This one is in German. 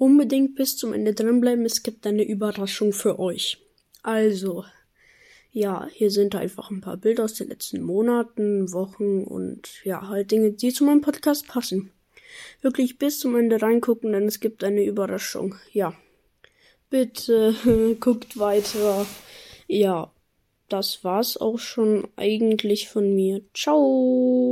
unbedingt bis zum Ende drinbleiben. Es gibt eine Überraschung für euch. Also, ja, hier sind einfach ein paar Bilder aus den letzten Monaten, Wochen und ja, halt Dinge, die zu meinem Podcast passen. Wirklich bis zum Ende reingucken, denn es gibt eine Überraschung. Ja. Bitte guckt weiter. Ja, das war's auch schon eigentlich von mir. Ciao.